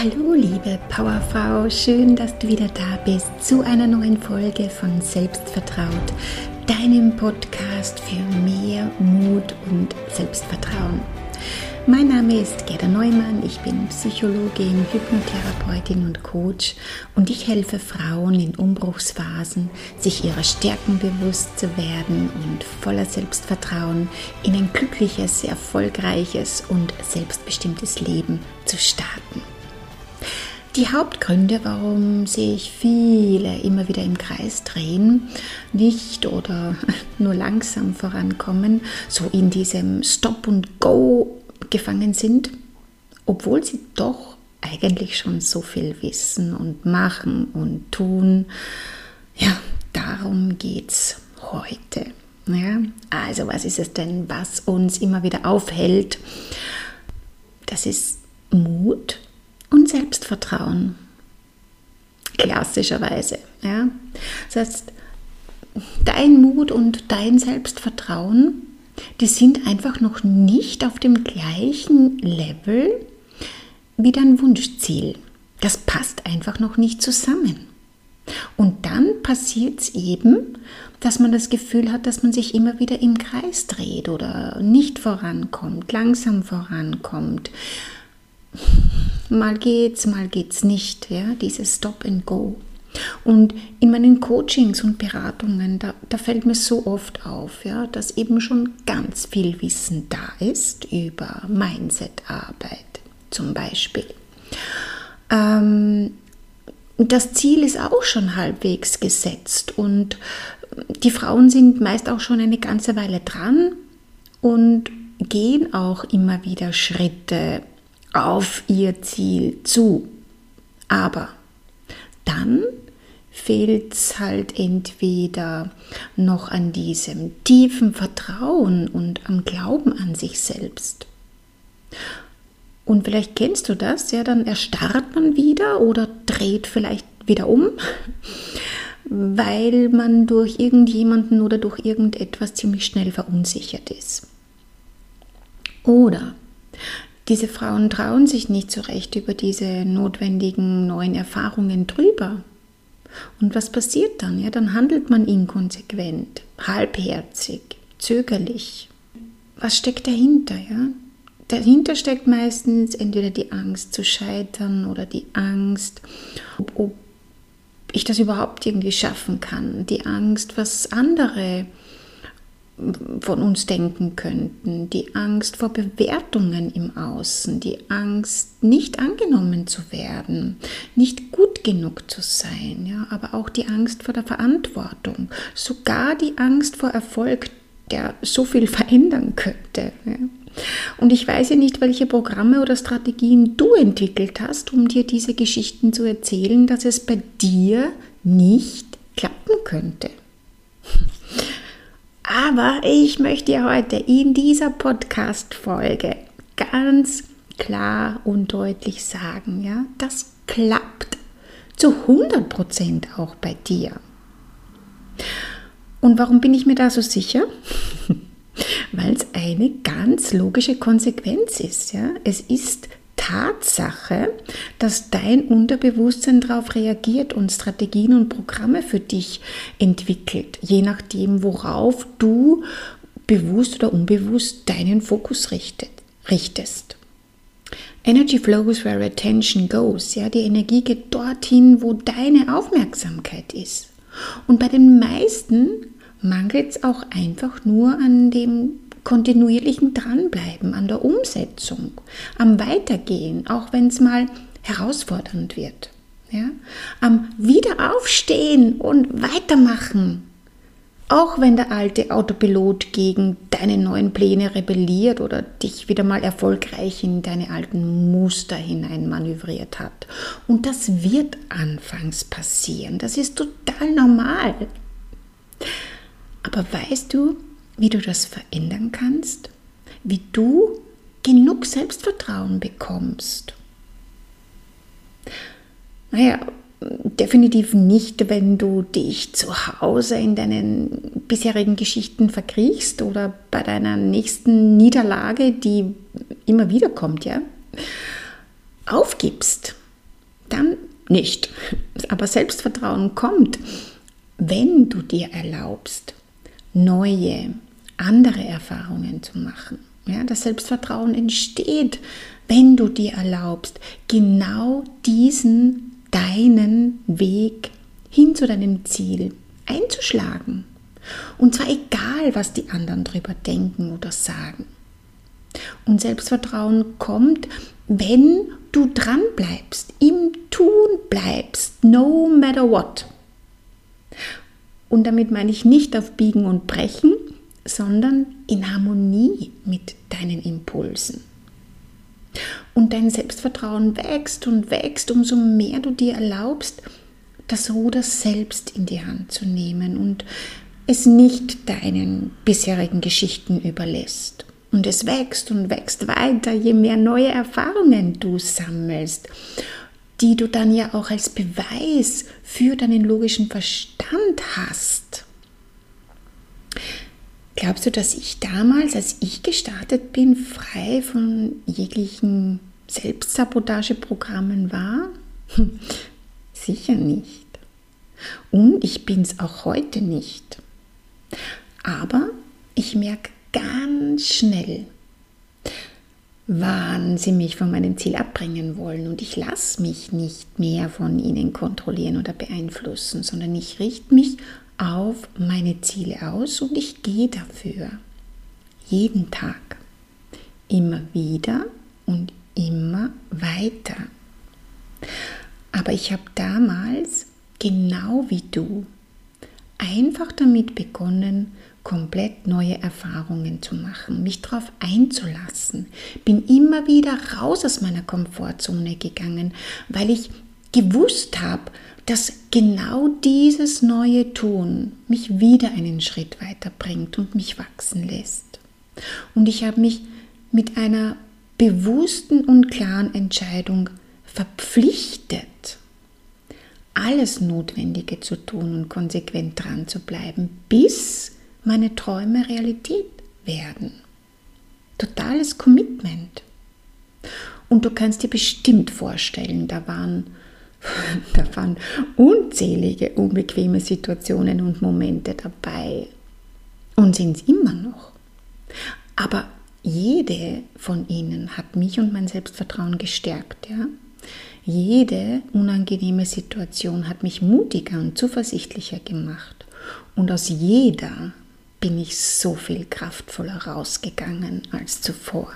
Hallo liebe Powerfrau, schön, dass du wieder da bist zu einer neuen Folge von Selbstvertraut, deinem Podcast für mehr Mut und Selbstvertrauen. Mein Name ist Gerda Neumann, ich bin Psychologin, Hypnotherapeutin und Coach und ich helfe Frauen in Umbruchsphasen, sich ihrer Stärken bewusst zu werden und voller Selbstvertrauen in ein glückliches, erfolgreiches und selbstbestimmtes Leben zu starten. Die Hauptgründe, warum sich viele immer wieder im Kreis drehen, nicht oder nur langsam vorankommen, so in diesem Stop und Go gefangen sind, obwohl sie doch eigentlich schon so viel wissen und machen und tun. Ja, darum geht es heute. Ja, also was ist es denn, was uns immer wieder aufhält? Das ist Mut und Selbstvertrauen. Klassischerweise. Ja? Das heißt, dein Mut und dein Selbstvertrauen, die sind einfach noch nicht auf dem gleichen Level wie dein Wunschziel. Das passt einfach noch nicht zusammen. Und dann passiert es eben, dass man das Gefühl hat, dass man sich immer wieder im Kreis dreht oder nicht vorankommt, langsam vorankommt, mal geht's, mal geht's nicht, ja, dieses Stop and Go. Und in meinen Coachings und Beratungen, da, da fällt mir so oft auf, ja, dass eben schon ganz viel Wissen da ist über Mindset-Arbeit zum Beispiel. Ähm, das Ziel ist auch schon halbwegs gesetzt und die Frauen sind meist auch schon eine ganze Weile dran und gehen auch immer wieder Schritte auf ihr Ziel zu. Aber dann fehlt es halt entweder noch an diesem tiefen Vertrauen und am Glauben an sich selbst. Und vielleicht kennst du das, ja, dann erstarrt man wieder oder dreht vielleicht wieder um, weil man durch irgendjemanden oder durch irgendetwas ziemlich schnell verunsichert ist. Oder diese Frauen trauen sich nicht so recht über diese notwendigen neuen Erfahrungen drüber. Und was passiert dann? Ja, dann handelt man inkonsequent, halbherzig, zögerlich. Was steckt dahinter? Ja? Dahinter steckt meistens entweder die Angst zu scheitern oder die Angst, ob, ob ich das überhaupt irgendwie schaffen kann. Die Angst, was andere von uns denken könnten, die Angst vor Bewertungen im Außen, die Angst, nicht angenommen zu werden, nicht gut genug zu sein, ja, aber auch die Angst vor der Verantwortung, sogar die Angst vor Erfolg, der so viel verändern könnte. Ja. Und ich weiß ja nicht, welche Programme oder Strategien du entwickelt hast, um dir diese Geschichten zu erzählen, dass es bei dir nicht klappen könnte. Aber ich möchte dir heute in dieser Podcast-Folge ganz klar und deutlich sagen, ja, das klappt zu 100% auch bei dir. Und warum bin ich mir da so sicher? Weil es eine ganz logische Konsequenz ist. Ja? Es ist Tatsache, dass dein Unterbewusstsein darauf reagiert und Strategien und Programme für dich entwickelt, je nachdem, worauf du bewusst oder unbewusst deinen Fokus richtet, richtest. Energy flows where attention goes. Ja, die Energie geht dorthin, wo deine Aufmerksamkeit ist. Und bei den meisten mangelt es auch einfach nur an dem kontinuierlichen Dranbleiben, an der Umsetzung, am Weitergehen, auch wenn es mal herausfordernd wird. Ja? Am Wiederaufstehen und weitermachen. Auch wenn der alte Autopilot gegen deine neuen Pläne rebelliert oder dich wieder mal erfolgreich in deine alten Muster hinein manövriert hat. Und das wird anfangs passieren. Das ist total normal. Aber weißt du, wie du das verändern kannst, wie du genug Selbstvertrauen bekommst. Naja, definitiv nicht, wenn du dich zu Hause in deinen bisherigen Geschichten verkriechst oder bei deiner nächsten Niederlage, die immer wieder kommt, ja, aufgibst dann nicht. Aber Selbstvertrauen kommt, wenn du dir erlaubst, neue, andere Erfahrungen zu machen. Ja, das Selbstvertrauen entsteht, wenn du dir erlaubst, genau diesen deinen Weg hin zu deinem Ziel einzuschlagen. Und zwar egal, was die anderen darüber denken oder sagen. Und Selbstvertrauen kommt, wenn du dran bleibst, im Tun bleibst, no matter what. Und damit meine ich nicht auf Biegen und Brechen, sondern in Harmonie mit deinen Impulsen. Und dein Selbstvertrauen wächst und wächst, umso mehr du dir erlaubst, das Ruder selbst in die Hand zu nehmen und es nicht deinen bisherigen Geschichten überlässt. Und es wächst und wächst weiter, je mehr neue Erfahrungen du sammelst, die du dann ja auch als Beweis für deinen logischen Verstand hast. Glaubst du, dass ich damals, als ich gestartet bin, frei von jeglichen Selbstsabotageprogrammen war? Sicher nicht. Und ich bin es auch heute nicht. Aber ich merke ganz schnell, wann sie mich von meinem Ziel abbringen wollen. Und ich lasse mich nicht mehr von ihnen kontrollieren oder beeinflussen, sondern ich richte mich auf meine Ziele aus und ich gehe dafür. Jeden Tag. Immer wieder und immer weiter. Aber ich habe damals, genau wie du, einfach damit begonnen, komplett neue Erfahrungen zu machen, mich darauf einzulassen. Bin immer wieder raus aus meiner Komfortzone gegangen, weil ich gewusst habe, dass genau dieses neue Tun mich wieder einen Schritt weiterbringt und mich wachsen lässt. Und ich habe mich mit einer bewussten und klaren Entscheidung verpflichtet, alles Notwendige zu tun und konsequent dran zu bleiben, bis meine Träume Realität werden. Totales Commitment. Und du kannst dir bestimmt vorstellen, da waren Da waren unzählige unbequeme Situationen und Momente dabei und sind es immer noch. Aber jede von ihnen hat mich und mein Selbstvertrauen gestärkt. Ja? Jede unangenehme Situation hat mich mutiger und zuversichtlicher gemacht. Und aus jeder bin ich so viel kraftvoller rausgegangen als zuvor.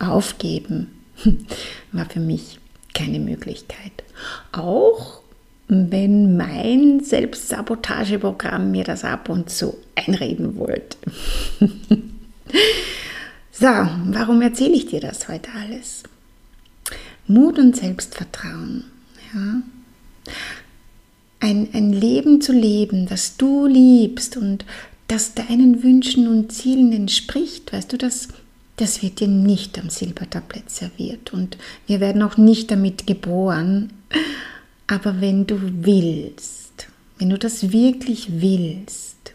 Aufgeben war für mich keine Möglichkeit. Auch wenn mein Selbstsabotageprogramm mir das ab und zu einreden wollte. so, warum erzähle ich dir das heute alles? Mut und Selbstvertrauen. Ja? Ein, ein Leben zu leben, das du liebst und das deinen Wünschen und Zielen entspricht, weißt du, das das wird dir nicht am Silbertablett serviert und wir werden auch nicht damit geboren. Aber wenn du willst, wenn du das wirklich willst,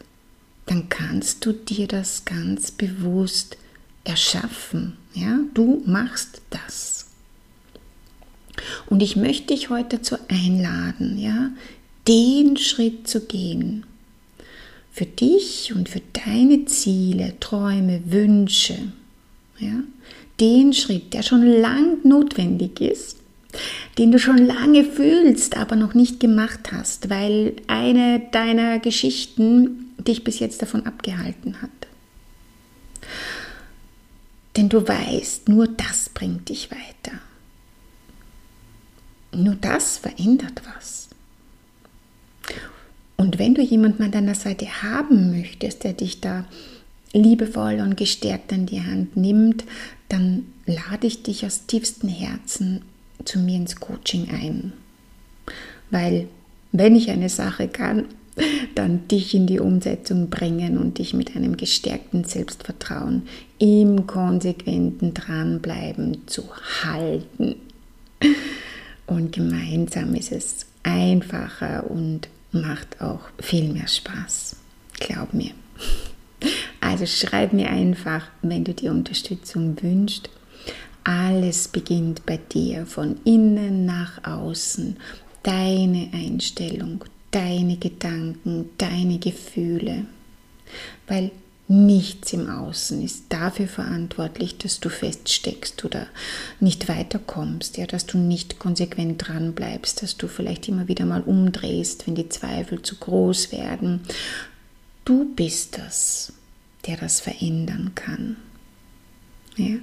dann kannst du dir das ganz bewusst erschaffen. Ja, du machst das. Und ich möchte dich heute dazu einladen, ja, den Schritt zu gehen. Für dich und für deine Ziele, Träume, Wünsche, ja? Den Schritt, der schon lang notwendig ist, den du schon lange fühlst, aber noch nicht gemacht hast, weil eine deiner Geschichten dich bis jetzt davon abgehalten hat. Denn du weißt, nur das bringt dich weiter. Nur das verändert was. Und wenn du jemanden an deiner Seite haben möchtest, der dich da liebevoll und gestärkt an die Hand nimmt, dann lade ich dich aus tiefstem Herzen zu mir ins Coaching ein. Weil wenn ich eine Sache kann, dann dich in die Umsetzung bringen und dich mit einem gestärkten Selbstvertrauen im konsequenten Dranbleiben zu halten. Und gemeinsam ist es einfacher und macht auch viel mehr Spaß. Glaub mir. Also schreib mir einfach, wenn du dir Unterstützung wünschst, Alles beginnt bei dir, von innen nach außen. Deine Einstellung, deine Gedanken, deine Gefühle. Weil nichts im Außen ist dafür verantwortlich, dass du feststeckst oder nicht weiterkommst, ja, dass du nicht konsequent dran bleibst, dass du vielleicht immer wieder mal umdrehst, wenn die Zweifel zu groß werden. Du bist das, der das verändern kann. Ja?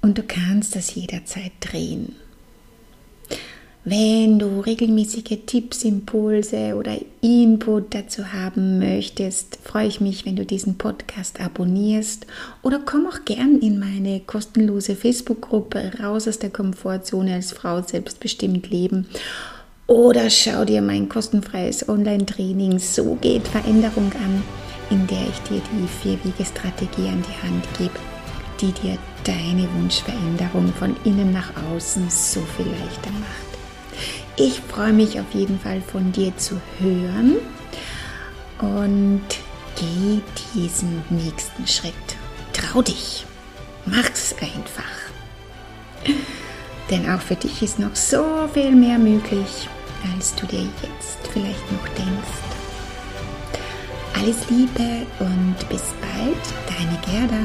Und du kannst das jederzeit drehen. Wenn du regelmäßige Tipps, Impulse oder Input dazu haben möchtest, freue ich mich, wenn du diesen Podcast abonnierst oder komm auch gern in meine kostenlose Facebook-Gruppe Raus aus der Komfortzone als Frau selbstbestimmt leben oder schau dir mein kostenfreies Online-Training So geht Veränderung an, in der ich dir die Vier-Wege-Strategie an die Hand gebe, die dir deine Wunschveränderung von innen nach außen so viel leichter macht. Ich freue mich auf jeden Fall von dir zu hören und geh diesen nächsten Schritt. Trau dich, mach's einfach. Denn auch für dich ist noch so viel mehr möglich, als du dir jetzt vielleicht noch denkst. Alles Liebe und bis bald, deine Gerda.